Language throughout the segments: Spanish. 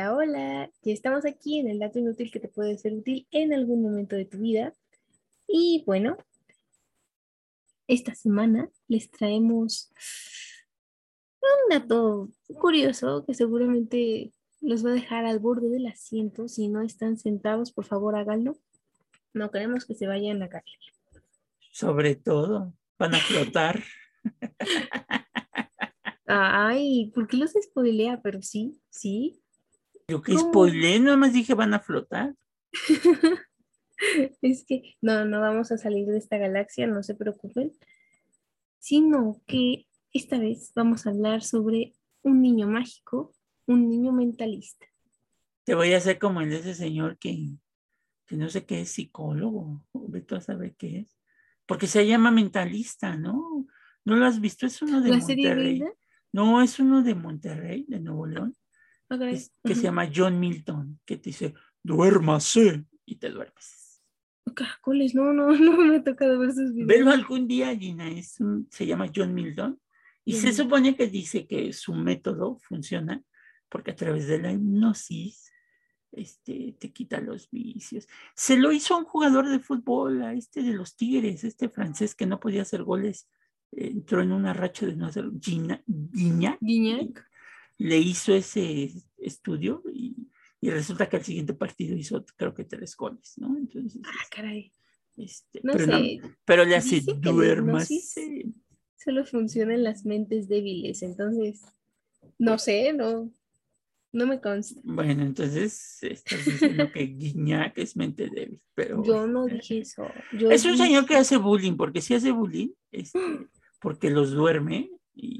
Hola, hola. Ya estamos aquí en el dato inútil que te puede ser útil en algún momento de tu vida. Y bueno, esta semana les traemos un dato curioso que seguramente los va a dejar al borde del asiento. Si no están sentados, por favor háganlo. No queremos que se vayan a caer. Sobre todo, van a flotar. Ay, ¿por qué los spoilea? Pero sí, sí. Yo que spoilé, nada más dije van a flotar. es que no, no vamos a salir de esta galaxia, no se preocupen. Sino que esta vez vamos a hablar sobre un niño mágico, un niño mentalista. Te voy a hacer como el de ese señor que, que no sé qué es psicólogo, ve tú a saber qué es. Porque se llama mentalista, ¿no? ¿No lo has visto? Es uno de Monterrey. No, es uno de Monterrey, de Nuevo León, que se llama John Milton, que te dice, duérmase, y te duermes. Caracoles, no, no, no me ha tocado ver sus videos. Velo algún día, Gina, es se llama John Milton, y se supone que dice que su método funciona porque a través de la hipnosis este, te quita los vicios. Se lo hizo a un jugador de fútbol, a este de los Tigres, este francés que no podía hacer goles entró en una racha de no hacer Gina, le hizo ese estudio y, resulta que al siguiente partido hizo creo que tres goles, ¿no? Entonces, ah, caray. Este, pero, pero, le hace duermas. Solo funciona en las mentes débiles, entonces, no sé, no, no me consta. Bueno, entonces estás diciendo que Guiñac es mente débil, pero... Yo no dije eso. es un señor que hace bullying, porque si hace bullying, este, porque los duerme y,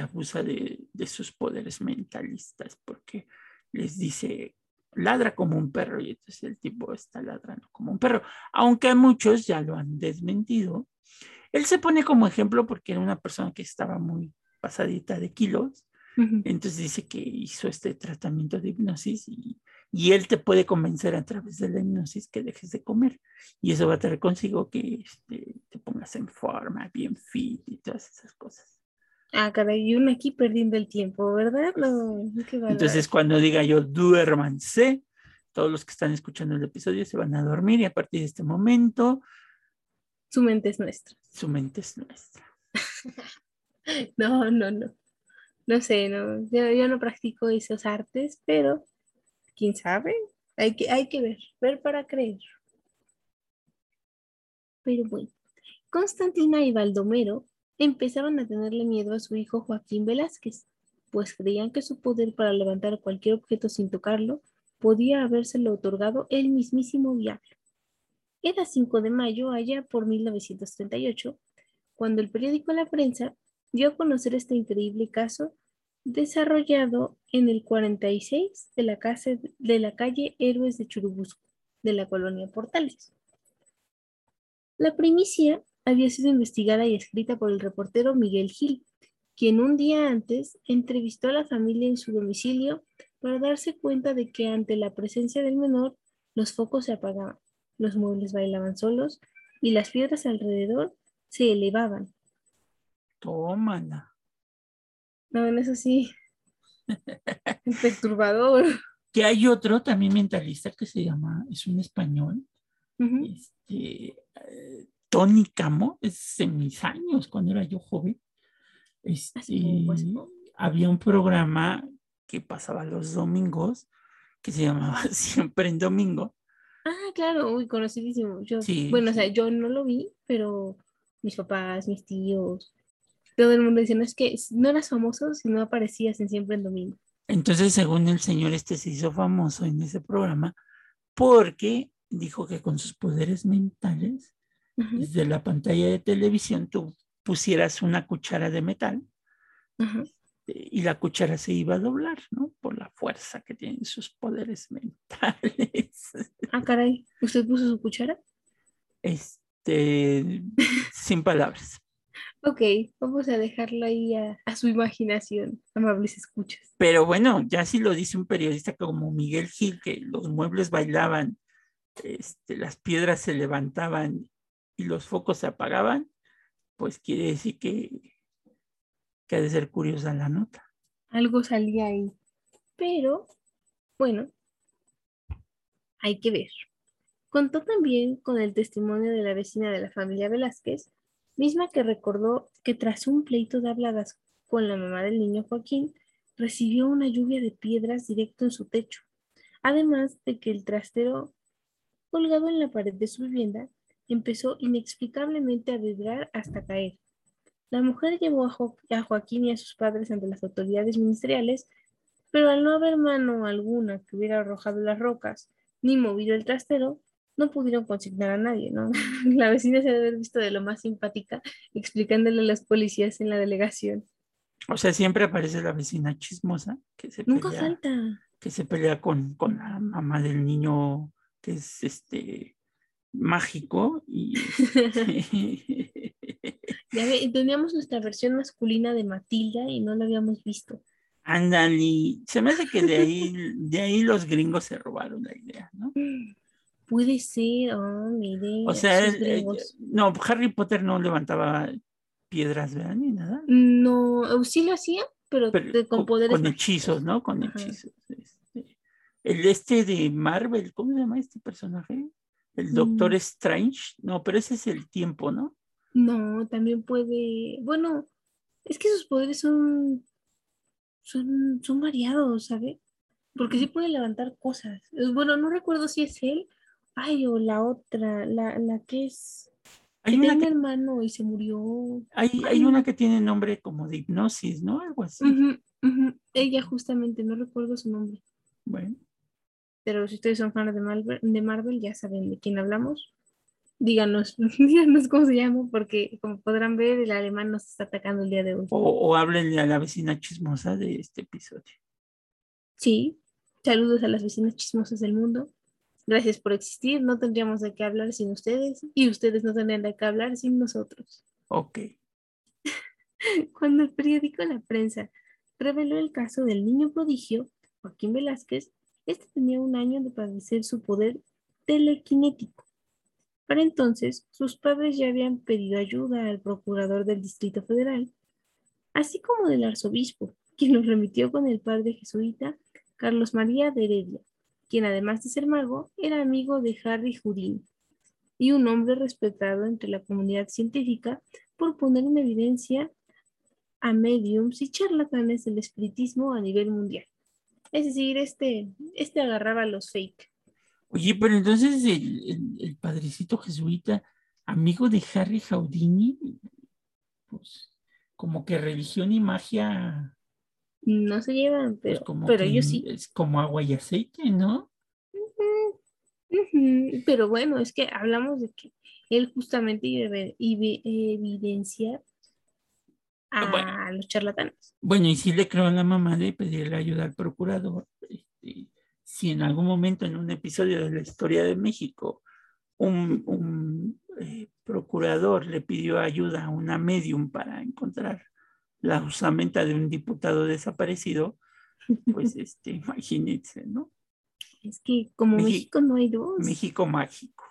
abusa de, sus poderes mentalistas, porque les dice, ladra como un perro, y entonces el tipo está ladrando como un perro, aunque muchos ya lo han desmentido. Él se pone como ejemplo porque era una persona que estaba muy pasadita de kilos, entonces dice que hizo este tratamiento de hipnosis y, y, él te puede convencer a través de la hipnosis que dejes de comer. Y eso va a traer consigo que este, te pongas en forma, bien fit y todas esas cosas. Ah, caray, y uno aquí perdiendo el tiempo, ¿verdad? No, Entonces, cuando diga yo duérmanse, todos los que están escuchando el episodio se van a dormir y a partir de este momento. Su mente es nuestra. Su mente es nuestra. no, no, no no sé, no, yo, no practico esos artes, pero quién sabe, hay que, hay que ver, ver para creer. Pero bueno, Constantina y Baldomero empezaban a tenerle miedo a su hijo Joaquín Velázquez, pues creían que su poder para levantar cualquier objeto sin tocarlo podía habérselo otorgado el mismísimo diablo. Era 5 de mayo, allá por 1938, cuando el periódico La Prensa dio a conocer este increíble caso desarrollado en el 46 de la, casa, de la calle Héroes de Churubusco, de la colonia Portales. La primicia había sido investigada y escrita por el reportero Miguel Gil, quien un día antes entrevistó a la familia en su domicilio para darse cuenta de que ante la presencia del menor, los focos se apagaban, los muebles bailaban solos y las piedras alrededor se elevaban, Tómala. No, en eso sí. Perturbador. Que hay otro también mentalista que se llama, es un español, este, eh, Tony Camo, es en mis años, cuando era yo joven. Este, había un programa que pasaba los domingos que se llamaba Siempre en Domingo. Ah, claro, uy, conocidísimo. Yo, bueno, o sea, yo no lo vi, pero mis papás, mis tíos, todo el mundo diciendo es que no eras famoso si no aparecías en Siempre en Domingo. Entonces, según el señor este se hizo famoso en ese programa porque dijo que con sus poderes mentales, desde la pantalla de televisión, tú pusieras una cuchara de metal y la cuchara se iba a doblar, ¿no? Por la fuerza que tienen sus poderes mentales. Ah, caray, ¿usted puso su cuchara? Este, sin palabras. Ok, vamos a dejarlo ahí a, su imaginación, amables escuchas. Pero bueno, ya si lo dice un periodista como Miguel Gil, que los muebles bailaban, este, las piedras se levantaban y los focos se apagaban, pues quiere decir que, que ha de ser curiosa la nota. Algo salía ahí. Pero Bueno, hay que ver. Contó también con el testimonio de la vecina de la familia Velázquez, misma que recordó que tras un pleito de habladas con la mamá del niño Joaquín, recibió una lluvia de piedras directo en su techo, además de que el trastero colgado en la pared de su vivienda empezó inexplicablemente a vibrar hasta caer. La mujer llevó a, Joaquín y a sus padres ante las autoridades ministeriales, pero al no haber mano alguna que hubiera arrojado las rocas ni movido el trastero, no pudieron consignar a nadie, ¿no? La vecina se debe haber visto de lo más simpática explicándole a los policías en la delegación. O sea, siempre aparece la vecina chismosa que se Nunca pelea, falta. que se pelea con, con la mamá del niño que es este mágico y Ya ve, teníamos nuestra versión masculina de Matilda y no la habíamos visto. Ándale, se me hace que de ahí, de ahí los gringos se robaron la idea, ¿no? Puede ser, oh, mire. O sea, él- él- gringos. no, Harry Potter no levantaba piedras, ¿verdad? Ni nada. No, sí lo hacía, pero, Pero de- con, poderes con hechizos, ¿no? Con Ajá. hechizos. este. El este de Marvel, ¿cómo se llama este personaje? El Mm. Doctor Strange. No, pero ese es el tiempo, ¿no? No, también puede. Bueno, es que sus poderes son, son, son variados, ¿sabe? Porque sí puede levantar cosas. Bueno, no recuerdo si es él. Ay, o la otra, la, la que es. Hay que una tiene que, hermano y se murió. hay, hay una que tiene nombre como de hipnosis, ¿no? Algo así. Ella justamente, no recuerdo su nombre. Bueno, Pero si ustedes son fans de Marvel, de Marvel, ya saben de quién hablamos. Díganos, díganos cómo se llama, porque como podrán ver, el alemán nos está atacando el día de hoy. o, o háblenle a la vecina chismosa de este episodio. Sí, saludos a las vecinas chismosas del mundo. Gracias por existir. No tendríamos de qué hablar sin ustedes y ustedes no tendrían de qué hablar sin nosotros. Ok. Cuando el periódico La Prensa reveló el caso del niño prodigio, Joaquín Velázquez, este tenía un año de padecer su poder telequinético. Para entonces, sus padres ya habían pedido ayuda al procurador del Distrito Federal, así como del arzobispo, quien los remitió con el padre jesuita Carlos María de Heredia, quien además de ser mago, era amigo de Harry Houdini y un hombre respetado entre la comunidad científica por poner en evidencia a mediums y charlatanes del espiritismo a nivel mundial. Es decir, este, este agarraba los fake. Oye, pero entonces el, el- el padrecito jesuita, amigo de Harry Houdini, pues como que religión y magia, No se llevan, pues pero, como pero yo sí. es como agua y aceite, ¿no? Pero bueno, es que hablamos de que él justamente iba a evidenciar a Bueno. los charlatanes. Bueno, y sí le creo a la mamá de pedirle ayuda al procurador. este, si en algún momento en un episodio de la historia de México un, un, eh, procurador le pidió ayuda a una medium para encontrar la usamenta de un diputado desaparecido, pues este, imagínense, ¿no? Es que como México no hay dos. México mágico.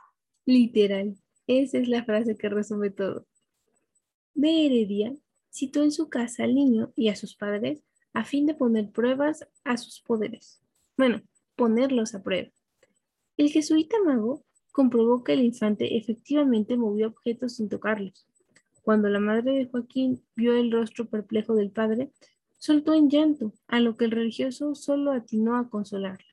Literal. Esa es la frase que resume todo. De Heredia citó en su casa al niño y a sus padres a fin de poner pruebas a sus poderes. Bueno, ponerlos a prueba. El jesuita mago comprobó que el infante efectivamente movió objetos sin tocarlos. Cuando la madre de Joaquín vio el rostro perplejo del padre, soltó en llanto, a lo que el religioso solo atinó a consolarla.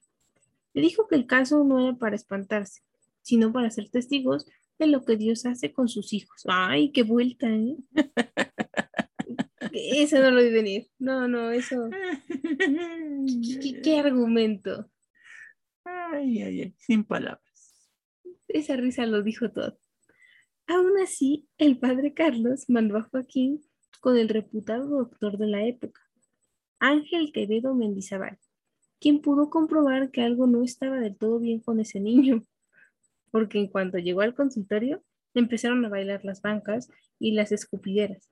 Le dijo que el caso no era para espantarse, sino para ser testigos de lo que Dios hace con sus hijos. ¡Ay, qué vuelta, eh! Eso no lo vi venir. No, no, eso. ¿Qué, qué argumento? Ay, ay, ay, sin palabras. Esa risa lo dijo todo. Aún así, el padre Carlos mandó a Joaquín con el reputado doctor de la época, Ángel Quevedo Mendizábal, quien pudo comprobar que algo no estaba del todo bien con ese niño, porque en cuanto llegó al consultorio, empezaron a bailar las bancas y las escupideras.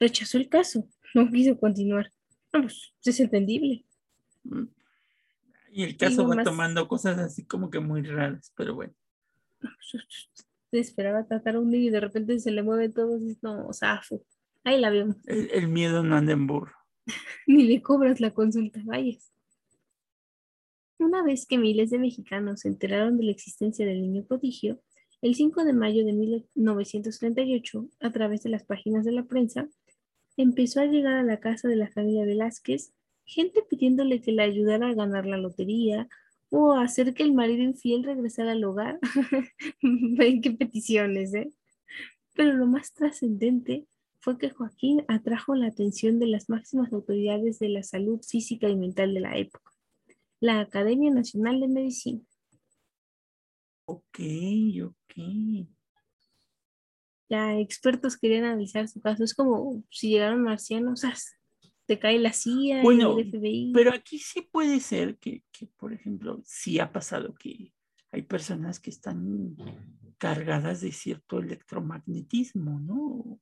Rechazó el caso, no quiso continuar. Vamos, es entendible. Mm. Y el caso Digo, va más- tomando cosas así como que muy raras, pero bueno. Se esperaba tratar a un niño y de repente se le mueve todo, y no, zafo. Ahí la vemos. El, el miedo no anda en burro. Ni le cobras la consulta, vayas. Una vez que miles de mexicanos se enteraron de la existencia del niño prodigio, el 5 de mayo de 1938, a través de las páginas de la prensa, empezó a llegar a la casa de la familia Velázquez gente pidiéndole que le ayudara a ganar la lotería o a hacer que el marido infiel regresara al hogar. Ven qué peticiones, ¿eh? Pero lo más trascendente fue que Joaquín atrajo la atención de las máximas autoridades de la salud física y mental de la época, la Academia Nacional de Medicina. Ok, ok. Ya expertos querían analizar su caso. Es como si llegaron marcianos, te cae la CIA bueno, el FBI. Pero aquí sí puede ser que, que, por ejemplo, sí ha pasado que hay personas que están cargadas de cierto electromagnetismo, ¿no?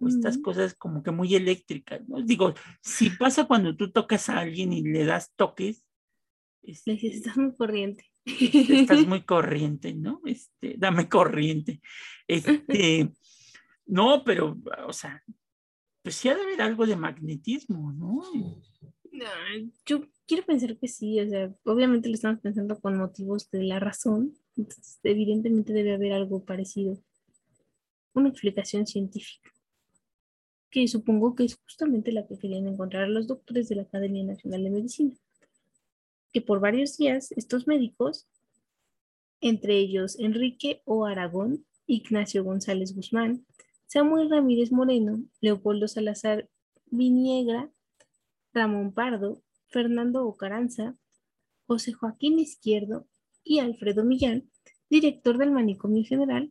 O estas cosas como que muy eléctricas, ¿no? Digo, si pasa cuando tú tocas a alguien y le das toques. Este, estás muy corriente. Estás muy corriente, ¿no? Este, dame corriente. Este, no, pero, o sea, pues sí ha de haber algo de magnetismo, ¿no? yo quiero pensar que sí, o sea, obviamente lo estamos pensando con motivos de la razón, entonces evidentemente debe haber algo parecido, una explicación científica, que supongo que es justamente la que querían encontrar los doctores de la Academia Nacional de Medicina, que por varios días estos médicos, entre ellos Enrique O. Aragón, Ignacio González Guzmán, Samuel Ramírez Moreno, Leopoldo Salazar Viniegra, Ramón Pardo, Fernando Ocaranza, José Joaquín Izquierdo y Alfredo Millán, director del Manicomio General,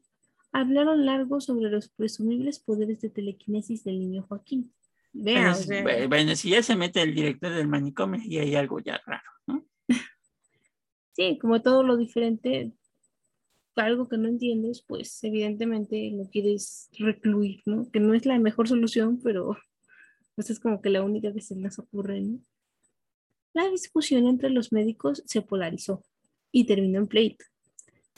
hablaron largo sobre los presumibles poderes de telequinesis del niño Joaquín. Vean, bueno, si ya se mete el director del manicomio y hay algo ya raro. Sí, como todo lo diferente, algo que no entiendes, pues evidentemente lo quieres recluir, ¿no? Que no es la mejor solución, pero pues es como que la única que se les ocurre, ¿no? La discusión entre los médicos se polarizó y terminó en pleito,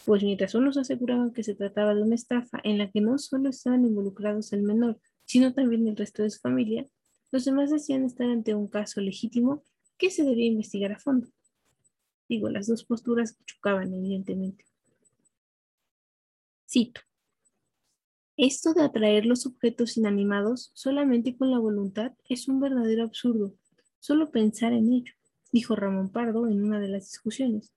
pues mientras unos aseguraban que se trataba de una estafa en la que no solo estaban involucrados el menor, sino también el resto de su familia, los demás decían estar ante un caso legítimo que se debía investigar a fondo. Digo, las dos posturas chocaban, evidentemente. Cito. Esto de atraer los objetos inanimados solamente con la voluntad es un verdadero absurdo. Solo pensar en ello, dijo Ramón Pardo en una de las discusiones.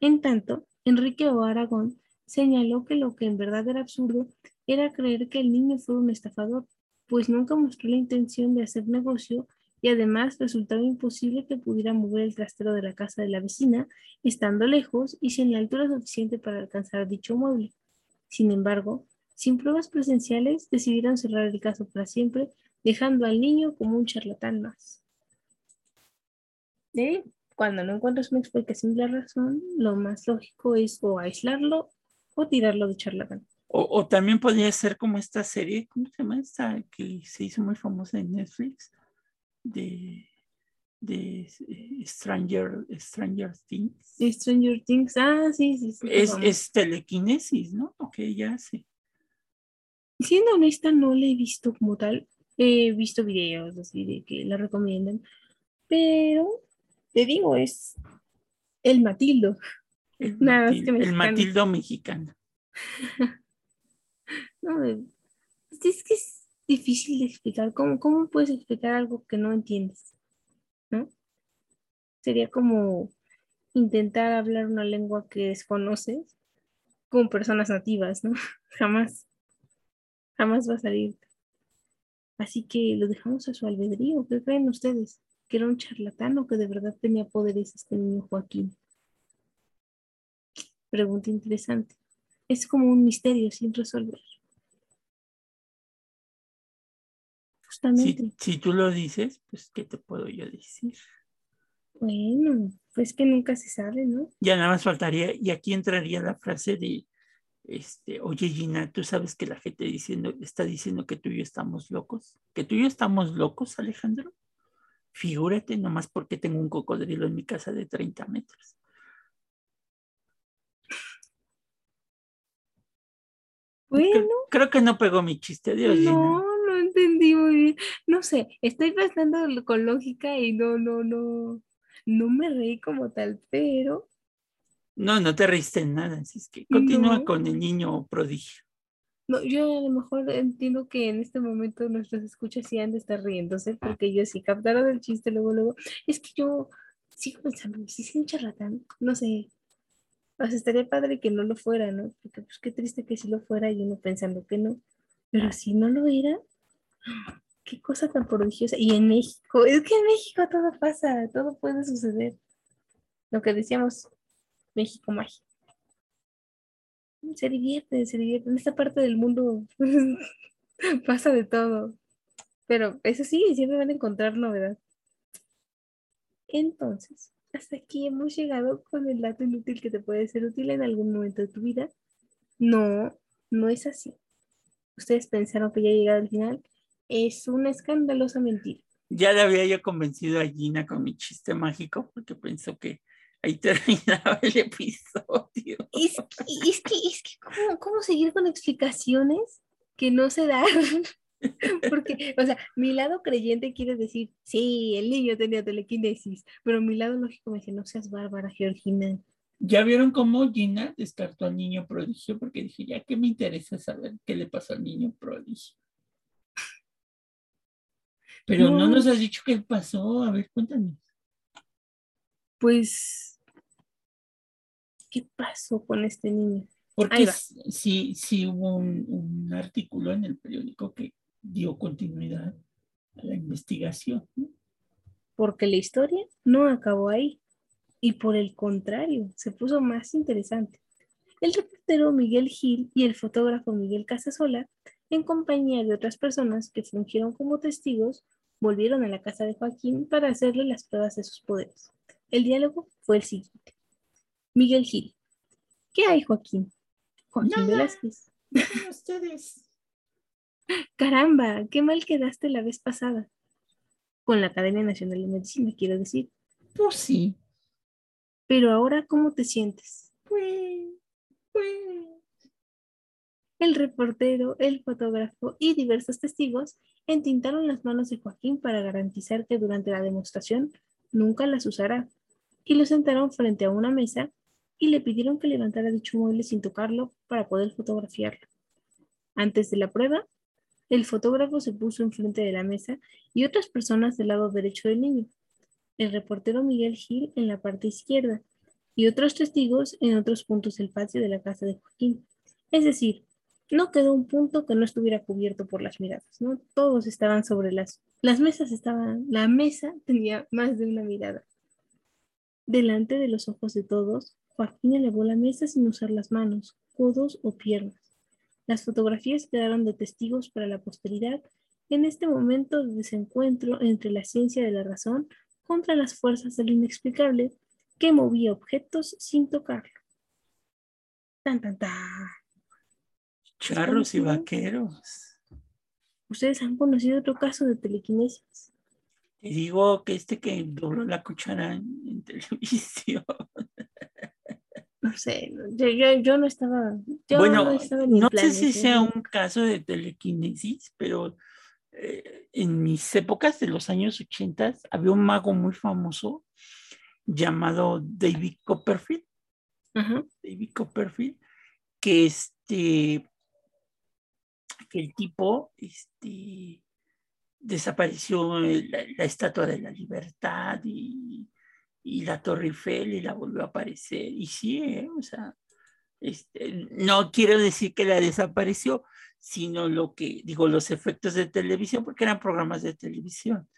En tanto, Enrique O. Aragón señaló que lo que en verdad era absurdo era creer que el niño fue un estafador, pues nunca mostró la intención de hacer negocio y además resultaba imposible que pudiera mover el trastero de la casa de la vecina, estando lejos y sin la altura suficiente para alcanzar dicho mueble. Sin embargo, sin pruebas presenciales, decidieron cerrar el caso para siempre, dejando al niño como un charlatán más. Cuando no encuentras una explicación de la razón, lo más lógico es o aislarlo o tirarlo de charlatán. O, también podría ser como esta serie, ¿cómo se llama esta? Que se hizo muy famosa en Netflix, de, de eh, Stranger, Stranger Things. Stranger Things, ah, sí, sí. sí es, es, telequinesis, ¿no? Ok, ya sé. Siendo honesta, no la he visto como tal. He visto videos así de que la recomiendan, pero te digo, es el Matildo. El, Nada, Matildo, el Matildo mexicano. no, es que es difícil de explicar. ¿Cómo, ¿Cómo puedes explicar algo que no entiendes? ¿No? Sería como intentar hablar una lengua que desconoces con personas nativas, ¿no? Jamás, jamás va a salir. Así que lo dejamos a su albedrío. ¿Qué creen ustedes? ¿Que era un charlatán o que de verdad tenía poderes este niño Joaquín? Pregunta interesante. Es como un misterio sin resolver. Si, tú lo dices, pues, ¿qué te puedo yo decir? Bueno, pues que nunca se sabe, ¿no? Ya nada más faltaría, y aquí entraría la frase de, este, oye Gina, ¿tú sabes que la gente diciendo, está diciendo que tú y yo estamos locos? ¿Que tú y yo estamos locos, Alejandro? Figúrate, nomás porque tengo un cocodrilo en mi casa de 30 metros. Bueno. Creo, que no pegó mi chiste, Dios. No, no entendí muy bien. No sé, estoy pensando con lógica y no, no, no. no me reí como tal, pero... No, no te reíste en nada, así es que continúa con el niño prodigio. No, yo a lo mejor entiendo que en este momento nuestros escuchas sí han de estar riéndose, porque yo sí captaron el chiste luego, luego. Es que yo sigo pensando, si es un charlatán, no sé. O sea, estaría padre que no lo fuera, ¿no? Porque pues qué triste que si lo fuera y uno pensando que no. Pero si no lo era, qué cosa tan prodigiosa. Y en México, es que en México todo pasa, todo puede suceder. Lo que decíamos, México mágico. Se divierte, se divierte. En esta parte del mundo pasa de todo. Pero eso sí, siempre van a encontrar novedad. Entonces, hasta aquí hemos llegado con el dato inútil que te puede ser útil en algún momento de tu vida. No, no es así. Ustedes pensaron que ya llegado al final es una escandalosa mentira. Ya le había yo convencido a Gina con mi chiste mágico porque pensó que ahí terminaba el episodio. Es que, es que, es que ¿cómo, seguir con explicaciones que no se dan? Porque, o sea, mi lado creyente quiere decir, sí, el niño tenía telequinesis, pero mi lado lógico me dice, no seas bárbara, Georgina. ¿Ya vieron cómo Gina descartó al niño prodigio? Porque dije, ya que me interesa saber qué le pasó al niño prodigio. Pero no, nos has dicho qué pasó. A ver, cuéntanos. Pues, ¿qué pasó con este niño? Porque sí, sí hubo un, artículo en el periódico que dio continuidad a la investigación. Porque la historia no acabó ahí. Y por el contrario, se puso más interesante. El reportero Miguel Gil y el fotógrafo Miguel Casasola, en compañía de otras personas que fungieron como testigos, volvieron a la casa de Joaquín para hacerle las pruebas de sus poderes. El diálogo fue el siguiente. Miguel Gil. ¿Qué hay, Joaquín? Joaquín Velázquez. ustedes. Caramba, qué mal quedaste la vez pasada. Con la Academia Nacional de Medicina, quiero decir. Pues sí. Pero ahora, ¿cómo te sientes? Pues, pues. El reportero, el fotógrafo y diversos testigos entintaron las manos de Joaquín para garantizar que durante la demostración nunca las usará, y lo sentaron frente a una mesa y le pidieron que levantara dicho mueble sin tocarlo para poder fotografiarlo. Antes de la prueba, el fotógrafo se puso enfrente de la mesa y otras personas del lado derecho del niño, el reportero Miguel Gil en la parte izquierda y otros testigos en otros puntos del patio de la casa de Joaquín. Es decir, no quedó un punto que no estuviera cubierto por las miradas, ¿no? Todos estaban sobre las, mesas, estaban, la mesa tenía más de una mirada. Delante de los ojos de todos, Joaquín elevó la mesa sin usar las manos, codos o piernas. Las fotografías quedaron de testigos para la posteridad en este momento de desencuentro entre la ciencia de la razón contra las fuerzas del inexplicable que movía objetos sin tocarlo. Tan, tan, tan. Charros y vaqueros. ¿Ustedes han conocido otro caso de telequinesis? Te digo que este que dobló la cuchara en, televisión. No sé, yo, no estaba. bueno, no, sé si sea ¿eh? un caso de telequinesis, pero eh, en mis épocas de los años 80 había un mago muy famoso llamado David Copperfield. David Copperfield, que este que el tipo este, desapareció la, estatua de la libertad y, la Torre Eiffel y la volvió a aparecer. Y sí, ¿eh? o sea, este, no quiero decir que la desapareció, sino lo que, digo, los efectos de televisión, porque eran programas de televisión.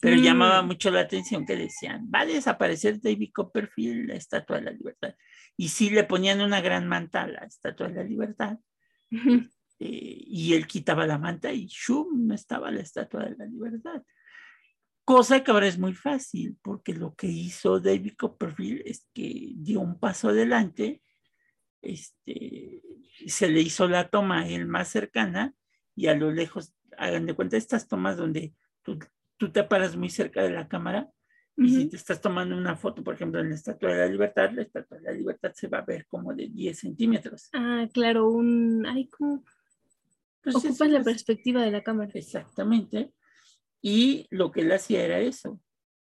Pero mm. llamaba mucho la atención que decían, va a desaparecer David Copperfield, la Estatua de la Libertad. Y sí le ponían una gran manta a la Estatua de la Libertad. Eh, y él quitaba la manta y ¡shum! estaba la estatua de la libertad. Cosa que ahora es muy fácil, porque lo que hizo David Copperfield es que dio un paso adelante, este, se le hizo la toma a él más cercana y a lo lejos, hagan de cuenta estas tomas donde tú, tú te paras muy cerca de la cámara y si te estás tomando una foto, por ejemplo, en la Estatua de la Libertad, la Estatua de la Libertad se va a ver como de 10 centímetros. Ah, claro, un... Ay, como Ocupas la perspectiva de la cámara. Exactamente. Y lo que él hacía era eso.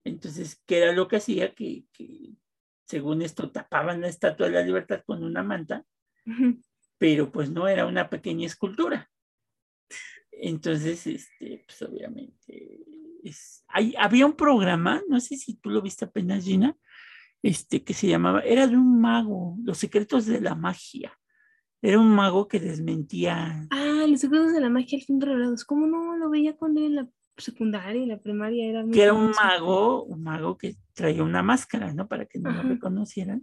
Entonces, ¿qué era lo que hacía? Que, según esto tapaban la estatua de la libertad con una manta, pero pues no era una pequeña escultura. Entonces, este, pues obviamente, es, hay, había un programa, no sé si tú lo viste apenas, Gina, este, que se llamaba, era de un mago, Los secretos de la magia. Era un mago que desmentía. Ah, los secretos de la magia al fin revelados. ¿Cómo no lo veía cuando en la secundaria y la primaria? Era que era un mago, un mago que traía una máscara, ¿no? Para que no lo reconocieran.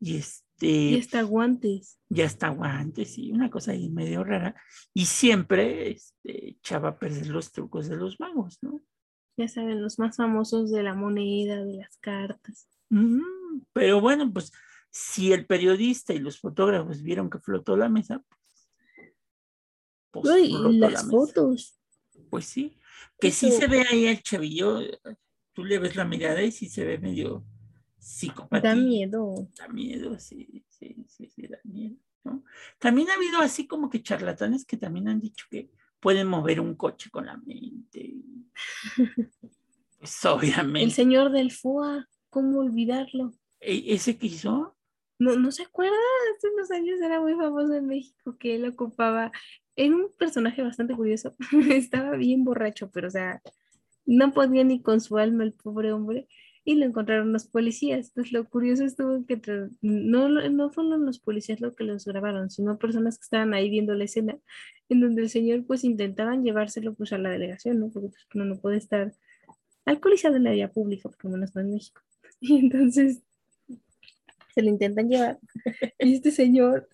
Y este. Y hasta guantes. Ya hasta guantes, y una cosa ahí medio rara. Y siempre este, echaba a perder los trucos de los magos, ¿no? Ya saben, los más famosos de la moneda, de las cartas. pero bueno, pues si el periodista y los fotógrafos vieron que flotó la mesa, pues, pues las fotos. Pues sí, que sí se ve ahí el chavillo, tú le ves la mirada y sí se ve medio psicopático. Da miedo. Da miedo, sí, sí, sí, sí, da miedo. ¿no? También ha habido así como que charlatanes que también han dicho que pueden mover un coche con la mente. Pues obviamente. El señor del FUA, ¿cómo olvidarlo? ¿E-, ¿Ese que hizo? No, no se acuerda, hace unos años era muy famoso en México que él ocupaba, era un personaje bastante curioso, estaba bien borracho, pero o sea, no podía ni con su alma el pobre hombre, y lo encontraron los policías. Entonces lo curioso estuvo que no, no fueron los policías los que los grabaron, sino personas que estaban ahí viendo la escena, en donde el señor pues intentaban llevárselo pues a la delegación, ¿no? Porque pues, no, no puede estar alcoholizado en la vía pública, porque no está en México. Y entonces se le intentan llevar. Y este señor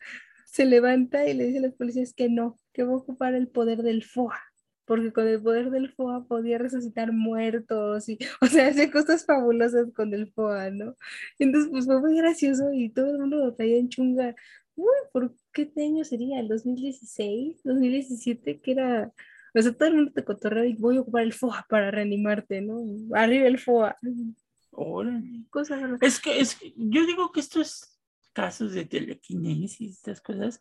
se levanta y le dice a los policías que no, que va a ocupar el poder del FOA, porque con el poder del FOA podía resucitar muertos y, o sea, hace cosas fabulosas con el FOA, ¿no? Entonces, pues fue muy gracioso y todo el mundo lo traía en chunga. Uy, ¿por qué año sería? ¿El 2016? ¿2017? Que era, o sea, todo el mundo te cotorreó y voy a ocupar el FOA para reanimarte, ¿no? Arriba el FOA. Es que, es yo digo que estos casos de telequinesis, estas cosas,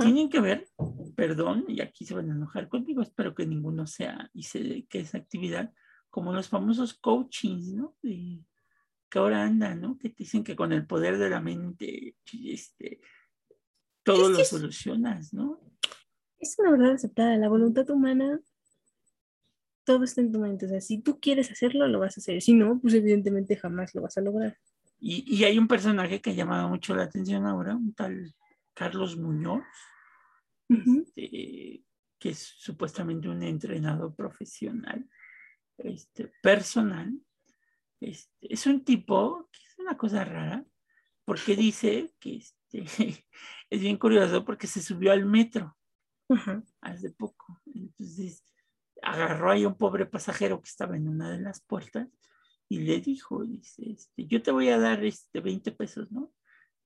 tienen que ver, perdón, y aquí se van a enojar conmigo, espero que ninguno sea y se dedique esa actividad, como los famosos coachings, ¿no? que ahora andan, ¿no? Que te dicen que con el poder de la mente, este, todo lo solucionas, ¿no? Es una verdad aceptada, la voluntad humana todo está en tu mente. O sea, si tú quieres hacerlo, lo vas a hacer. Si no, pues evidentemente jamás lo vas a lograr. Y, hay un personaje que ha llamado mucho la atención ahora, un tal Carlos Muñoz, este, que es supuestamente un entrenador profesional, este, personal. Este, es un tipo que es una cosa rara, porque dice que este, es bien curioso porque se subió al metro hace poco. Entonces, agarró ahí a un pobre pasajero que estaba en una de las puertas y le dijo, dice, este, yo te voy a dar este 20 pesos, ¿no?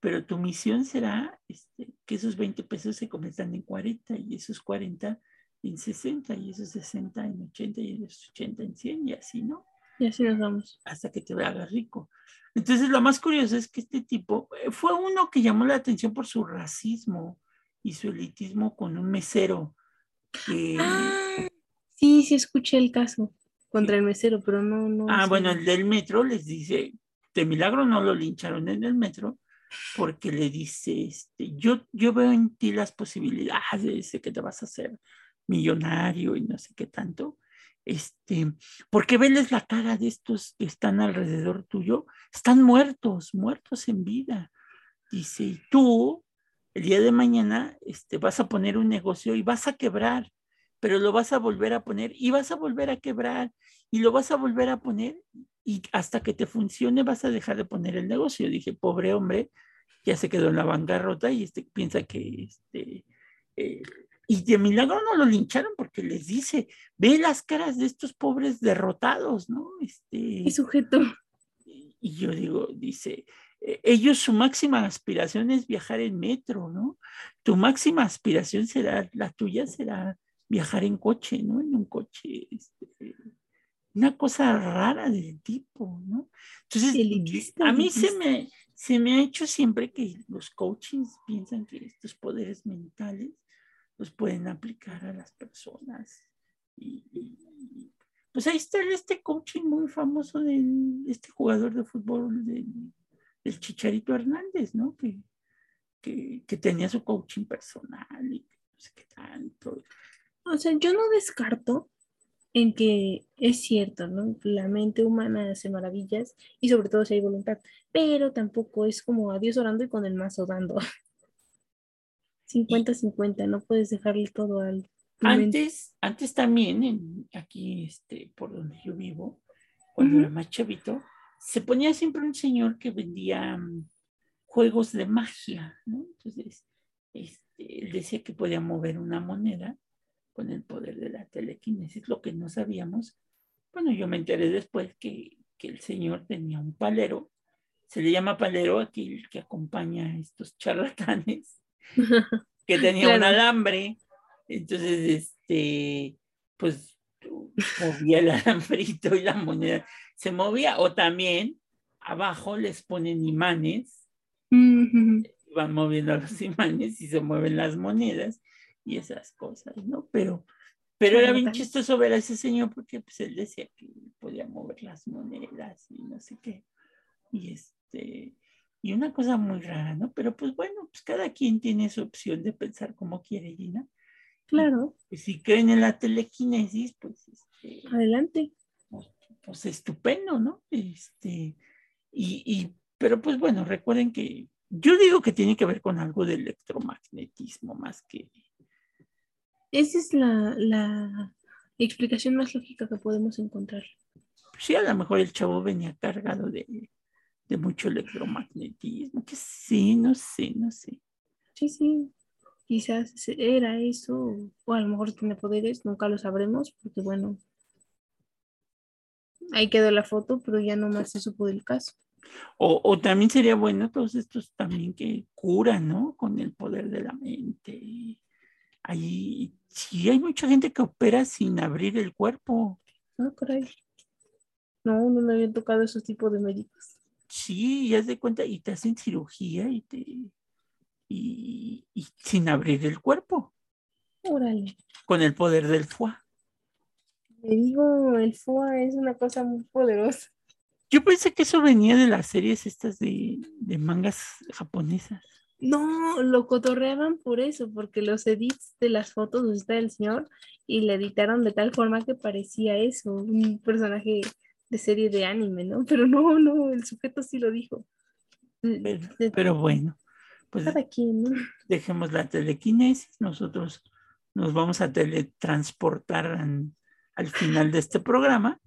Pero tu misión será este, que esos 20 pesos se conviertan en 40 y esos 40 en 60 y esos 60 en 80 y esos 80 en 100 y así, ¿no? Y así nos vamos. Hasta que te hagas rico. Entonces, lo más curioso es que este tipo eh, fue uno que llamó la atención por su racismo y su elitismo con un mesero que... Ah, Sí, escuché el caso contra el mesero, pero no, no. Ah, bueno, el del metro les dice, de milagro no lo lincharon en el metro, porque le dice, este, yo, yo veo en ti las posibilidades de que te vas a hacer millonario y no sé qué tanto. Este, porque veles la cara de estos que están alrededor tuyo, están muertos, muertos en vida. Dice, y tú, el día de mañana, este, vas a poner un negocio y vas a quebrar pero lo vas a volver a poner y vas a volver a quebrar y lo vas a volver a poner y hasta que te funcione vas a dejar de poner el negocio. Dije, pobre hombre, ya se quedó en la bancarrota y este piensa que este... Eh, y de milagro no lo lincharon porque les dice, ve las caras de estos pobres derrotados, ¿no? Este, y sujeto. Y yo digo, dice, e, ellos su máxima aspiración es viajar en metro, ¿no? Tu máxima aspiración será, la tuya será viajar en coche, ¿no? En un coche, este, una cosa rara del tipo, ¿no? Entonces, a mí se me, se me ha hecho siempre que los coachings piensan que estos poderes mentales los pueden aplicar a las personas. Y, pues ahí está este coaching muy famoso de este jugador de fútbol del, Chicharito Hernández, ¿no? Que, que, tenía su coaching personal y no sé qué tanto. O sea, yo no descarto en que es cierto, ¿no? La mente humana hace maravillas y sobre todo si hay voluntad, pero tampoco es como a Dios orando y con el mazo dando. 50-50, no puedes dejarle todo al... Antes, antes también, en, aquí este, por donde yo vivo, cuando era más chavito, se ponía siempre un señor que vendía mm, juegos de magia, ¿no? Entonces, este, él decía que podía mover una moneda con el poder de la telequinesis, lo que no sabíamos. Bueno, yo me enteré después que, que el señor tenía un palero, se le llama palero aquí el que acompaña a estos charlatanes, que tenía un alambre, entonces, este, pues movía el alambrito y la moneda se movía, o también abajo les ponen imanes, van moviendo los imanes y se mueven las monedas y esas cosas, ¿no? Pero, pero era bien chistoso ver a ese señor porque pues él decía que podía mover las monedas y no sé qué. Y este, y una cosa muy rara, ¿no? Pero pues bueno, pues cada quien tiene su opción de pensar como quiere, Gina. Claro. Y, si creen en la telequinesis, pues este, adelante. Pues, pues, estupendo, ¿no? Este, y, y, pero pues bueno, recuerden que yo digo que tiene que ver con algo de electromagnetismo más que. Esa es la, la explicación más lógica que podemos encontrar. Sí, a lo mejor el chavo venía cargado de, de mucho electromagnetismo, que sí, no sé, no sé. Sí, sí, quizás era eso, o a lo mejor tiene poderes, nunca lo sabremos, porque bueno, ahí quedó la foto, pero ya no más se supo del caso. O, o, también sería bueno todos estos también que curan, ¿no? Con el poder de la mente. Ahí sí hay mucha gente que opera sin abrir el cuerpo. Ah, caray. No, no me habían tocado esos tipos de médicos. Sí, ya de cuenta, y te hacen cirugía y te y, sin abrir el cuerpo. Órale. Con el poder del foie. Me digo, el foie es una cosa muy poderosa. Yo pensé que eso venía de las series estas de, de mangas japonesas. No, lo cotorreaban por eso, porque los edits de las fotos está el señor y le editaron de tal forma que parecía eso, un personaje de serie de anime, ¿no? Pero no, no, el sujeto sí lo dijo. Pero, bueno, pues ¿no? dejemos la telequinesis, nosotros nos vamos a teletransportar al final de este programa.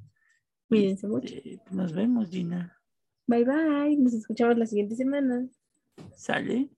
Cuídense mucho. Este, nos vemos, Gina. Bye bye, nos escuchamos la siguiente semana. Sale.